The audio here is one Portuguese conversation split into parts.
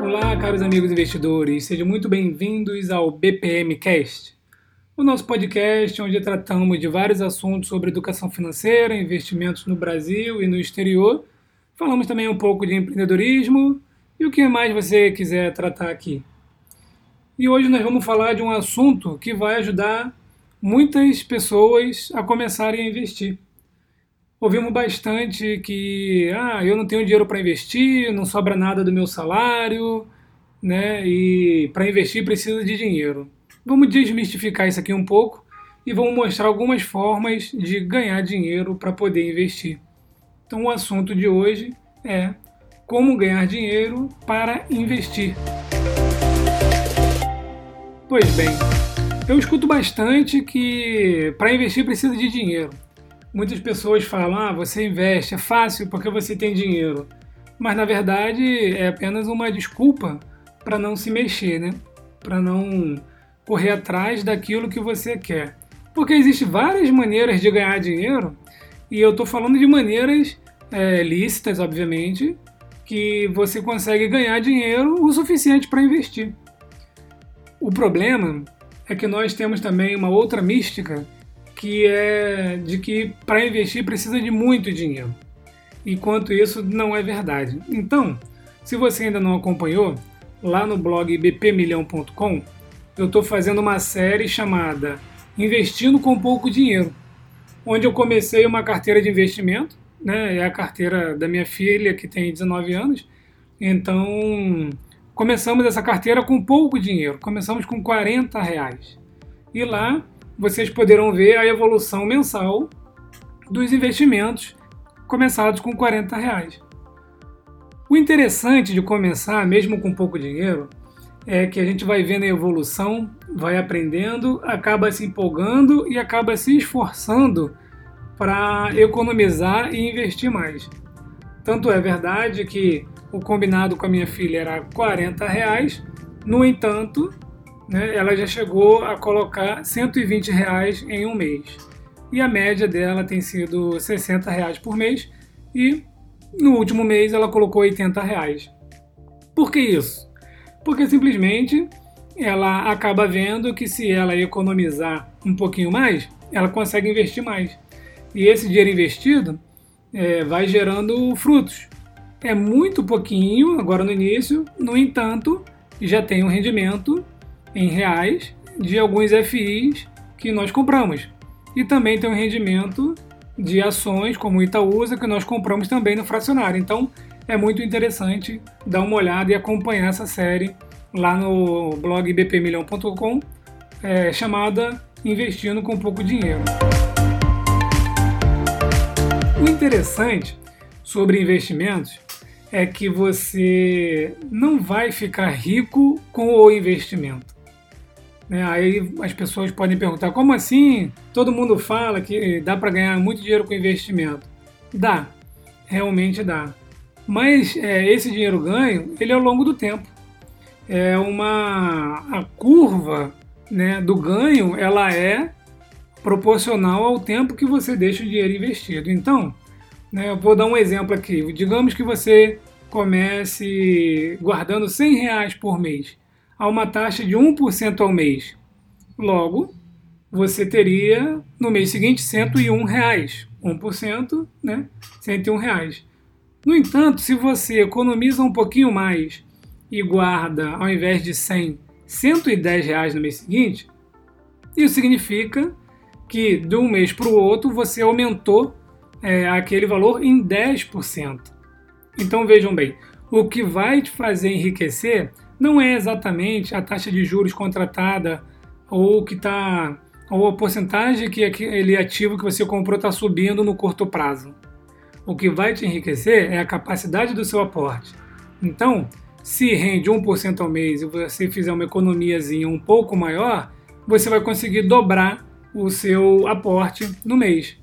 Olá, caros amigos investidores, sejam muito bem-vindos ao BPM Cast, o nosso podcast onde tratamos de vários assuntos sobre educação financeira, investimentos no Brasil e no exterior. Falamos também um pouco de empreendedorismo e o que mais você quiser tratar aqui. E hoje nós vamos falar de um assunto que vai ajudar muitas pessoas a começarem a investir. Ouvimos bastante que ah, eu não tenho dinheiro para investir, não sobra nada do meu salário, né? E para investir precisa de dinheiro. Vamos desmistificar isso aqui um pouco e vamos mostrar algumas formas de ganhar dinheiro para poder investir. Então o assunto de hoje é como ganhar dinheiro para investir. Pois bem, eu escuto bastante que para investir precisa de dinheiro. Muitas pessoas falam: ah, você investe, é fácil porque você tem dinheiro. Mas na verdade é apenas uma desculpa para não se mexer, né? Para não correr atrás daquilo que você quer. Porque existem várias maneiras de ganhar dinheiro e eu estou falando de maneiras é, lícitas, obviamente, que você consegue ganhar dinheiro o suficiente para investir. O problema é que nós temos também uma outra mística que é de que para investir precisa de muito dinheiro. Enquanto isso não é verdade. Então, se você ainda não acompanhou, lá no blog bpmilhão.com, eu estou fazendo uma série chamada Investindo com Pouco Dinheiro, onde eu comecei uma carteira de investimento, né? É a carteira da minha filha que tem 19 anos. Então, Começamos essa carteira com pouco dinheiro, começamos com 40 reais. E lá vocês poderão ver a evolução mensal dos investimentos começados com 40 reais. O interessante de começar, mesmo com pouco dinheiro, é que a gente vai vendo a evolução, vai aprendendo, acaba se empolgando e acaba se esforçando para economizar e investir mais. Tanto é verdade que o combinado com a minha filha era 40 reais. No entanto, né, ela já chegou a colocar 120 reais em um mês. E a média dela tem sido 60 reais por mês. E no último mês ela colocou 80 reais. Por que isso? Porque simplesmente ela acaba vendo que se ela economizar um pouquinho mais, ela consegue investir mais. E esse dinheiro investido é, vai gerando frutos é muito pouquinho agora no início, no entanto, já tem um rendimento em reais de alguns FIs que nós compramos. E também tem um rendimento de ações como Itaúsa que nós compramos também no fracionário. Então é muito interessante dar uma olhada e acompanhar essa série lá no blog bpmilhão.com é, chamada Investindo com Pouco Dinheiro. O interessante sobre investimentos é que você não vai ficar rico com o investimento. Né? Aí as pessoas podem perguntar: como assim? Todo mundo fala que dá para ganhar muito dinheiro com investimento. Dá, realmente dá. Mas é, esse dinheiro ganho, ele é ao longo do tempo. É uma a curva né, do ganho, ela é proporcional ao tempo que você deixa o dinheiro investido. Então, né, eu vou dar um exemplo aqui. Digamos que você comece guardando 100 reais por mês a uma taxa de 1% ao mês. Logo, você teria no mês seguinte 101 reais. 1%, né? 101 reais. No entanto, se você economiza um pouquinho mais e guarda, ao invés de 100, 110 reais no mês seguinte, isso significa que de um mês para o outro você aumentou é, aquele valor em 10%. Então vejam bem, o que vai te fazer enriquecer não é exatamente a taxa de juros contratada ou que está ou a porcentagem que aquele ativo que você comprou está subindo no curto prazo. O que vai te enriquecer é a capacidade do seu aporte. Então, se rende 1% ao mês e você fizer uma economiazinha um pouco maior, você vai conseguir dobrar o seu aporte no mês.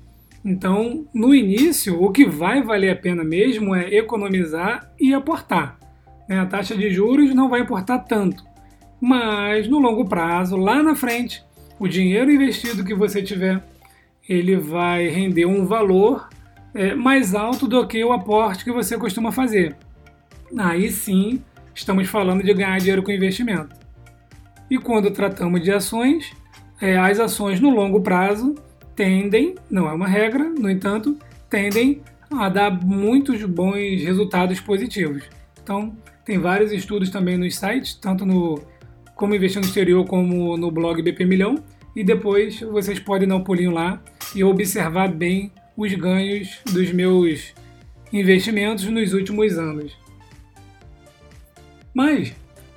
Então, no início, o que vai valer a pena mesmo é economizar e aportar. Né? A taxa de juros não vai importar tanto, mas no longo prazo, lá na frente, o dinheiro investido que você tiver, ele vai render um valor é, mais alto do que o aporte que você costuma fazer. Aí sim, estamos falando de ganhar dinheiro com investimento. E quando tratamos de ações, é, as ações no longo prazo tendem, não é uma regra, no entanto, tendem a dar muitos bons resultados positivos. Então, tem vários estudos também nos sites, tanto no Como Investir no Exterior como no blog BP Milhão, e depois vocês podem dar um pulinho lá e observar bem os ganhos dos meus investimentos nos últimos anos. Mas,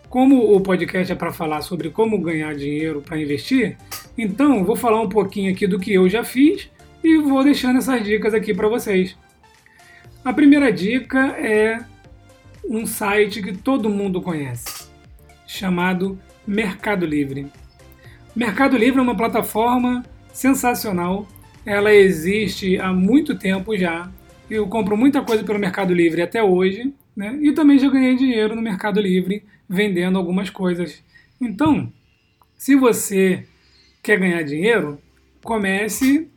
como o podcast é para falar sobre como ganhar dinheiro para investir, então vou falar um pouquinho aqui do que eu já fiz e vou deixando essas dicas aqui para vocês. A primeira dica é um site que todo mundo conhece, chamado Mercado Livre. Mercado Livre é uma plataforma sensacional. Ela existe há muito tempo já. Eu compro muita coisa pelo Mercado Livre até hoje né? E também já ganhei dinheiro no Mercado Livre vendendo algumas coisas. Então, se você quer ganhar dinheiro, comece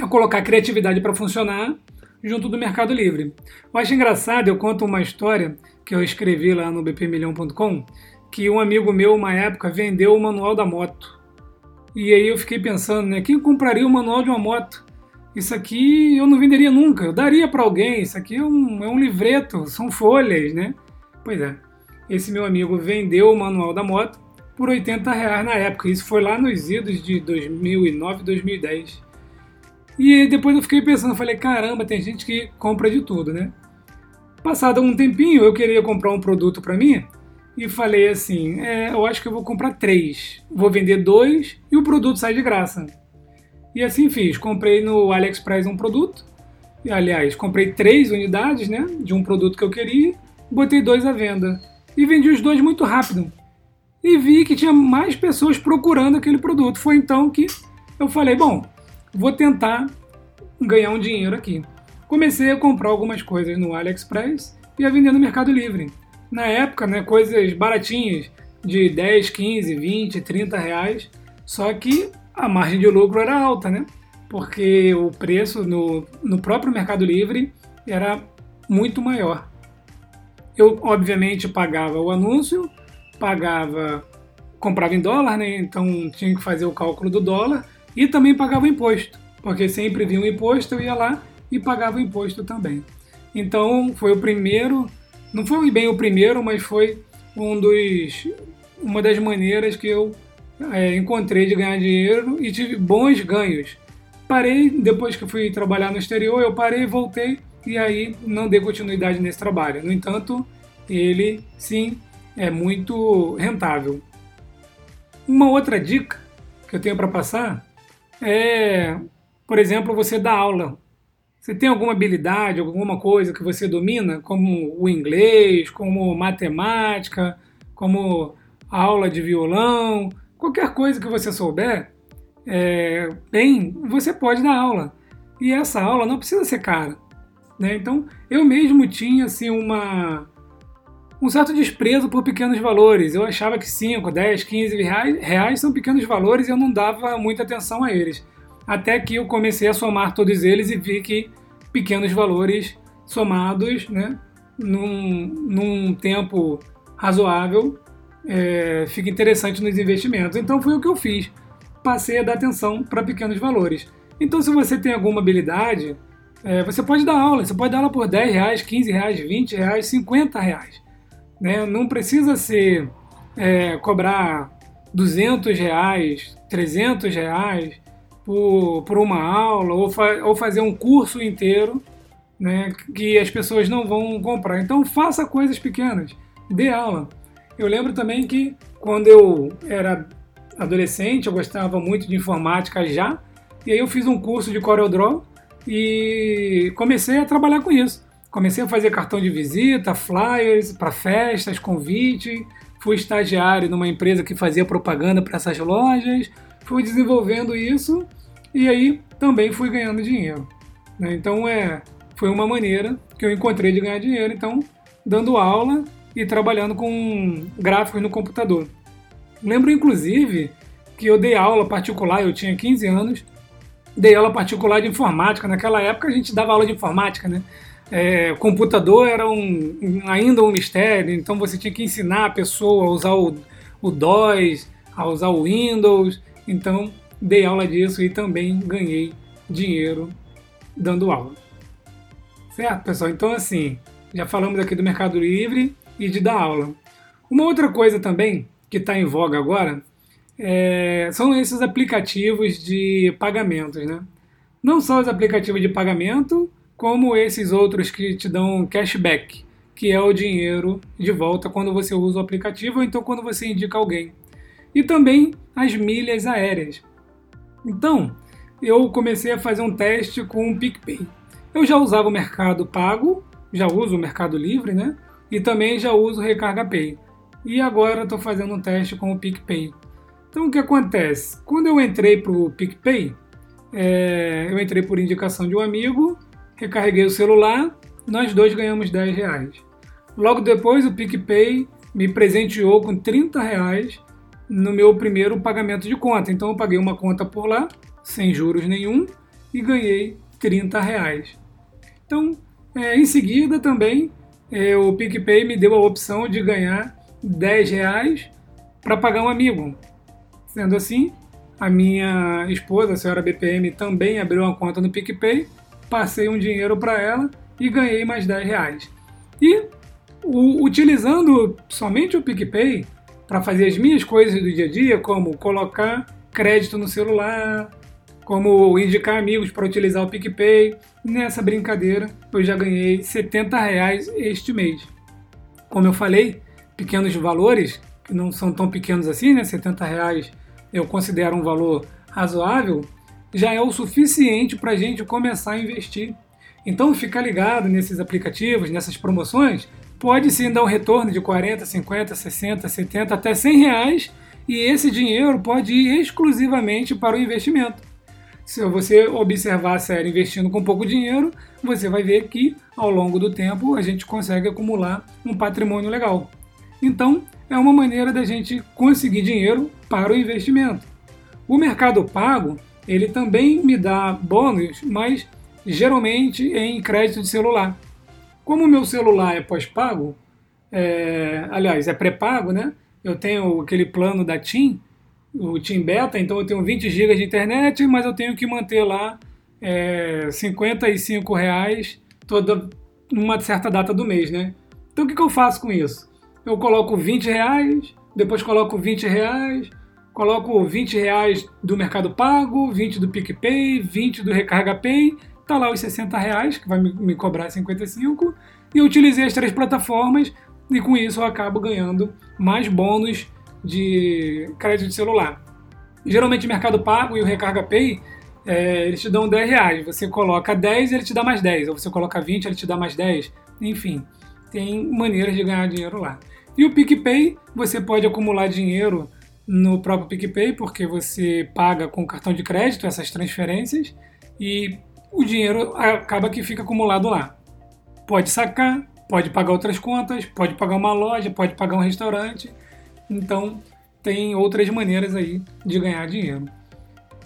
a colocar criatividade para funcionar junto do Mercado Livre. Eu acho engraçado, eu conto uma história que eu escrevi lá no bpmilhão.com, que um amigo meu, uma época, vendeu o manual da moto. E aí eu fiquei pensando, né, quem compraria o manual de uma moto? isso aqui eu não venderia nunca, eu daria para alguém, isso aqui é um, é um livreto, são folhas, né? Pois é, esse meu amigo vendeu o manual da moto por 80 reais na época, isso foi lá nos idos de 2009, 2010. E depois eu fiquei pensando, falei, caramba, tem gente que compra de tudo, né? Passado um tempinho, eu queria comprar um produto para mim e falei assim, é, eu acho que eu vou comprar três, vou vender dois e o produto sai de graça. E assim fiz. Comprei no AliExpress um produto. E, aliás, comprei três unidades né, de um produto que eu queria. Botei dois à venda. E vendi os dois muito rápido. E vi que tinha mais pessoas procurando aquele produto. Foi então que eu falei: bom, vou tentar ganhar um dinheiro aqui. Comecei a comprar algumas coisas no AliExpress e a vender no Mercado Livre. Na época, né, coisas baratinhas, de 10, 15, 20, 30 reais. Só que a margem de lucro era alta, né? Porque o preço no, no próprio Mercado Livre era muito maior. Eu, obviamente, pagava o anúncio, pagava, comprava em dólar, né? Então tinha que fazer o cálculo do dólar e também pagava imposto, porque sempre vinha o imposto, eu ia lá e pagava imposto também. Então foi o primeiro, não foi bem o primeiro, mas foi um dos, uma das maneiras que eu é, encontrei de ganhar dinheiro e tive bons ganhos. Parei, depois que fui trabalhar no exterior, eu parei, voltei e aí não dei continuidade nesse trabalho. No entanto, ele sim é muito rentável. Uma outra dica que eu tenho para passar é, por exemplo, você dá aula. Você tem alguma habilidade, alguma coisa que você domina, como o inglês, como matemática, como aula de violão, Qualquer coisa que você souber é, bem, você pode dar aula. E essa aula não precisa ser cara. Né? Então, eu mesmo tinha assim, uma, um certo desprezo por pequenos valores. Eu achava que 5, 10, 15 reais, são pequenos valores e eu não dava muita atenção a eles. Até que eu comecei a somar todos eles e vi que pequenos valores somados, né, num, num tempo razoável, é, fica interessante nos investimentos. Então foi o que eu fiz. Passei a dar atenção para pequenos valores. Então, se você tem alguma habilidade, é, você pode dar aula. Você pode dar aula por 10 reais, 15 reais, 20 reais, 50 reais. Né? Não precisa ser é, cobrar 200 reais, 300 reais por, por uma aula ou, fa ou fazer um curso inteiro né, que as pessoas não vão comprar. Então, faça coisas pequenas. Dê aula. Eu lembro também que quando eu era adolescente, eu gostava muito de informática já, e aí eu fiz um curso de CorelDRAW e comecei a trabalhar com isso. Comecei a fazer cartão de visita, flyers para festas, convite. Fui estagiário numa empresa que fazia propaganda para essas lojas. Fui desenvolvendo isso e aí também fui ganhando dinheiro. Né? Então é, foi uma maneira que eu encontrei de ganhar dinheiro. Então, dando aula e trabalhando com gráficos no computador. Lembro inclusive que eu dei aula particular, eu tinha 15 anos, dei aula particular de informática. Naquela época a gente dava aula de informática, né? É, computador era um, ainda um mistério, então você tinha que ensinar a pessoa a usar o, o DOS, a usar o Windows. Então dei aula disso e também ganhei dinheiro dando aula. Certo, pessoal? Então, assim, já falamos aqui do Mercado Livre e de dar aula. Uma outra coisa também que está em voga agora é, são esses aplicativos de pagamentos, né? Não só os aplicativos de pagamento, como esses outros que te dão cashback, que é o dinheiro de volta quando você usa o aplicativo ou então quando você indica alguém. E também as milhas aéreas. Então, eu comecei a fazer um teste com o PicPay. Eu já usava o Mercado Pago, já uso o Mercado Livre, né? E também já uso o Recarga Pay. E agora estou fazendo um teste com o PicPay. Então o que acontece? Quando eu entrei para o PicPay, é, eu entrei por indicação de um amigo, recarreguei o celular, nós dois ganhamos 10 reais. Logo depois o PicPay me presenteou com 30 reais no meu primeiro pagamento de conta. Então eu paguei uma conta por lá, sem juros nenhum, e ganhei 30 reais. Então, é, em seguida também, é, o PicPay me deu a opção de ganhar 10 reais para pagar um amigo. Sendo assim, a minha esposa, a senhora BPM, também abriu uma conta no PicPay, passei um dinheiro para ela e ganhei mais 10 reais. E o, utilizando somente o PicPay para fazer as minhas coisas do dia a dia, como colocar crédito no celular, como indicar amigos para utilizar o PicPay, nessa brincadeira eu já ganhei 70 reais este mês. Como eu falei, pequenos valores, que não são tão pequenos assim, né? 70 reais eu considero um valor razoável, já é o suficiente para a gente começar a investir. Então, ficar ligado nesses aplicativos, nessas promoções, pode sim dar um retorno de 40, 50, 60, 70, até 100 reais, e esse dinheiro pode ir exclusivamente para o investimento. Se você observar a série investindo com pouco dinheiro, você vai ver que ao longo do tempo a gente consegue acumular um patrimônio legal. Então, é uma maneira da gente conseguir dinheiro para o investimento. O mercado pago, ele também me dá bônus, mas geralmente em crédito de celular. Como o meu celular é pós-pago, é, aliás, é pré-pago, né? Eu tenho aquele plano da TIM, o TIM Beta, então eu tenho 20 GB de internet, mas eu tenho que manter lá é, 55 reais toda numa certa data do mês, né? Então o que, que eu faço com isso? eu coloco 20 reais, depois coloco 20 reais, coloco 20 reais do Mercado Pago, 20 do PicPay, 20 do Recarga Pay, tá lá os 60 reais, que vai me cobrar 55, e eu utilizei as três plataformas e com isso eu acabo ganhando mais bônus de crédito de celular. Geralmente o Mercado Pago e o Recarga Pay é, eles te dão 10 reais. Você coloca 10 ele te dá mais 10. Ou você coloca 20 ele te dá mais 10. Enfim, tem maneiras de ganhar dinheiro lá. E o PicPay, você pode acumular dinheiro no próprio PicPay, porque você paga com cartão de crédito essas transferências e o dinheiro acaba que fica acumulado lá. Pode sacar, pode pagar outras contas, pode pagar uma loja, pode pagar um restaurante. Então, tem outras maneiras aí de ganhar dinheiro.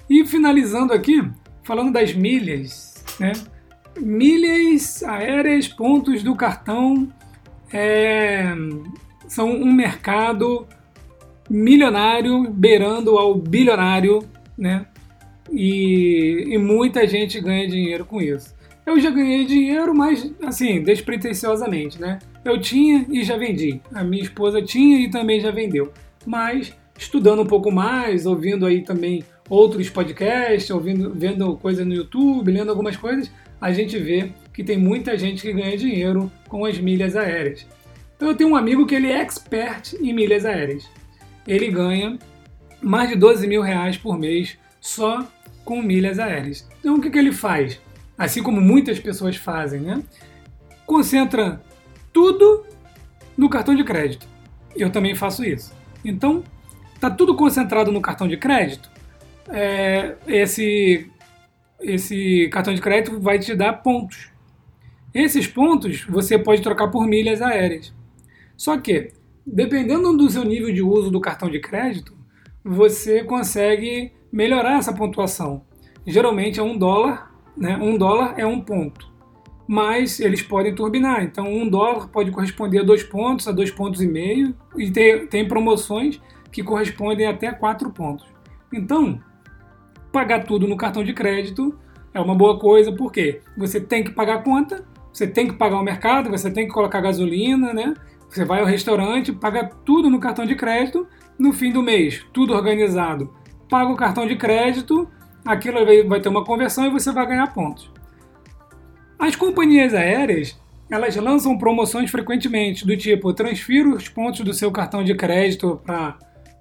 E finalizando aqui, falando das milhas, né? Milhas aéreas, pontos do cartão é, são um mercado milionário beirando ao bilionário, né? E, e, muita gente ganha dinheiro com isso. Eu já ganhei dinheiro, mas assim, despretensiosamente, né? Eu tinha e já vendi. A minha esposa tinha e também já vendeu. Mas estudando um pouco mais, ouvindo aí também outros podcasts, ouvindo, vendo coisas no YouTube, lendo algumas coisas, a gente vê que tem muita gente que ganha dinheiro com as milhas aéreas. Então eu tenho um amigo que ele é expert em milhas aéreas. Ele ganha mais de 12 mil reais por mês só com milhas aéreas. Então o que, que ele faz? Assim como muitas pessoas fazem, né? Concentra tudo no cartão de crédito. Eu também faço isso. Então, tá tudo concentrado no cartão de crédito. É, esse, esse cartão de crédito vai te dar pontos. Esses pontos você pode trocar por milhas aéreas. Só que, dependendo do seu nível de uso do cartão de crédito, você consegue melhorar essa pontuação. Geralmente é um dólar, né? Um dólar é um ponto. mas eles podem turbinar. Então, um dólar pode corresponder a dois pontos, a dois pontos e meio, e tem, tem promoções que correspondem até quatro pontos. Então, pagar tudo no cartão de crédito é uma boa coisa, porque você tem que pagar a conta, você tem que pagar o mercado, você tem que colocar gasolina, né? Você vai ao restaurante, paga tudo no cartão de crédito, no fim do mês, tudo organizado. Paga o cartão de crédito, aquilo vai ter uma conversão e você vai ganhar pontos. As companhias aéreas, elas lançam promoções frequentemente, do tipo, transfira os pontos do seu cartão de crédito para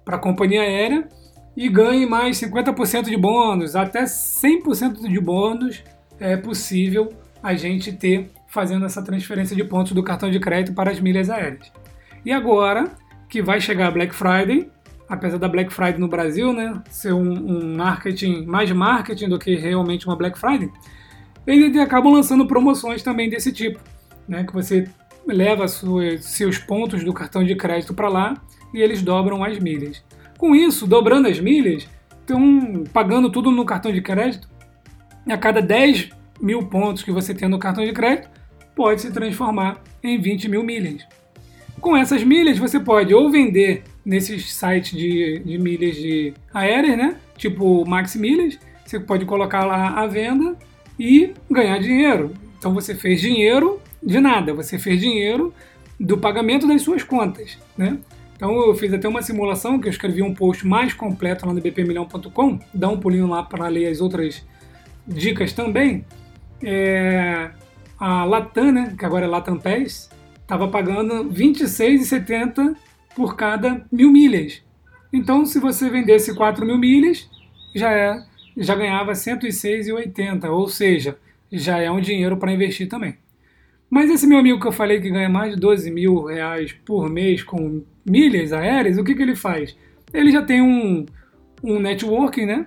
a companhia aérea e ganhe mais 50% de bônus, até 100% de bônus é possível a gente ter fazendo essa transferência de pontos do cartão de crédito para as milhas aéreas. E agora que vai chegar a Black Friday, apesar da Black Friday no Brasil né, ser um, um marketing, mais marketing do que realmente uma Black Friday, eles acabam lançando promoções também desse tipo, né? Que você leva sua, seus pontos do cartão de crédito para lá e eles dobram as milhas. Com isso, dobrando as milhas, estão pagando tudo no cartão de crédito. A cada 10 mil pontos que você tem no cartão de crédito, pode se transformar em 20 mil milhas. Com essas milhas, você pode ou vender nesses sites de, de milhas de aéreas, né? Tipo Max Milhas, você pode colocar lá a venda e ganhar dinheiro. Então você fez dinheiro de nada, você fez dinheiro do pagamento das suas contas, né? Então eu fiz até uma simulação que eu escrevi um post mais completo lá no bpmilhão.com, dá um pulinho lá para ler as outras dicas também. É, a Latam, né, que agora é Latam Pass, estava pagando R$ 26,70 por cada mil milhas. Então, se você vendesse 4 mil milhas, já é já ganhava 106,80, ou seja, já é um dinheiro para investir também. Mas esse meu amigo que eu falei que ganha mais de 12 mil reais por mês com milhas aéreas, o que, que ele faz? Ele já tem um, um networking, né?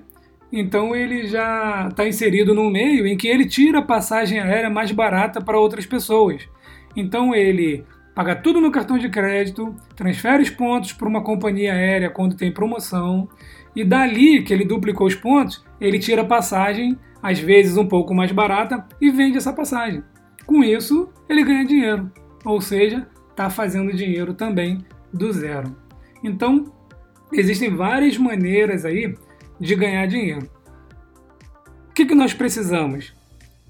Então ele já está inserido num meio em que ele tira a passagem aérea mais barata para outras pessoas. Então ele paga tudo no cartão de crédito, transfere os pontos para uma companhia aérea quando tem promoção, e dali que ele duplicou os pontos, ele tira a passagem, às vezes um pouco mais barata, e vende essa passagem. Com isso, ele ganha dinheiro, ou seja, está fazendo dinheiro também do zero. Então, existem várias maneiras aí de ganhar dinheiro. O que, que nós precisamos?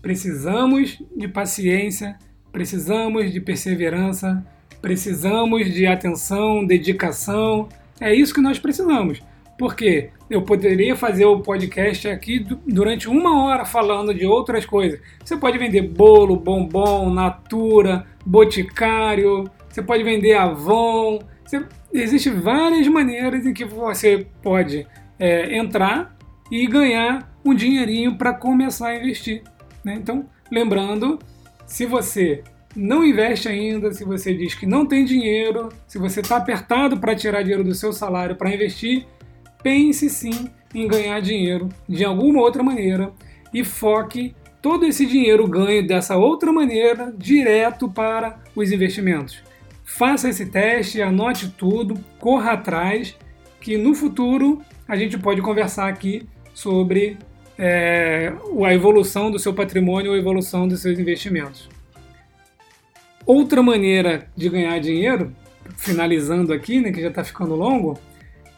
Precisamos de paciência, precisamos de perseverança, precisamos de atenção, dedicação. É isso que nós precisamos. Porque eu poderia fazer o podcast aqui durante uma hora falando de outras coisas. Você pode vender bolo, bombom, natura, boticário, você pode vender Avon. Você... Existem várias maneiras em que você pode é, entrar e ganhar um dinheirinho para começar a investir. Né? Então, lembrando, se você não investe ainda, se você diz que não tem dinheiro, se você está apertado para tirar dinheiro do seu salário para investir, pense sim em ganhar dinheiro de alguma outra maneira e foque todo esse dinheiro ganho dessa outra maneira direto para os investimentos. Faça esse teste, anote tudo, corra atrás, que no futuro a gente pode conversar aqui sobre é, a evolução do seu patrimônio a evolução dos seus investimentos. Outra maneira de ganhar dinheiro, finalizando aqui, né, que já está ficando longo,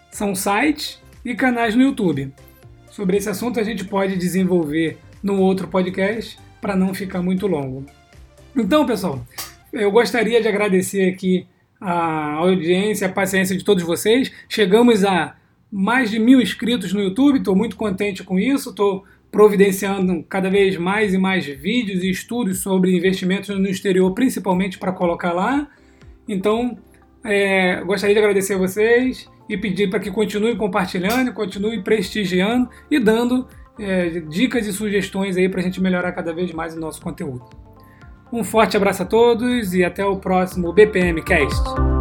são sites e canais no YouTube. Sobre esse assunto a gente pode desenvolver num outro podcast para não ficar muito longo. Então, pessoal, eu gostaria de agradecer aqui a audiência, a paciência de todos vocês. Chegamos a mais de mil inscritos no YouTube, estou muito contente com isso, estou providenciando cada vez mais e mais vídeos e estudos sobre investimentos no exterior, principalmente para colocar lá. Então, é, gostaria de agradecer a vocês e pedir para que continue compartilhando, continue prestigiando e dando é, dicas e sugestões aí para a gente melhorar cada vez mais o nosso conteúdo. Um forte abraço a todos e até o próximo BPM Cast.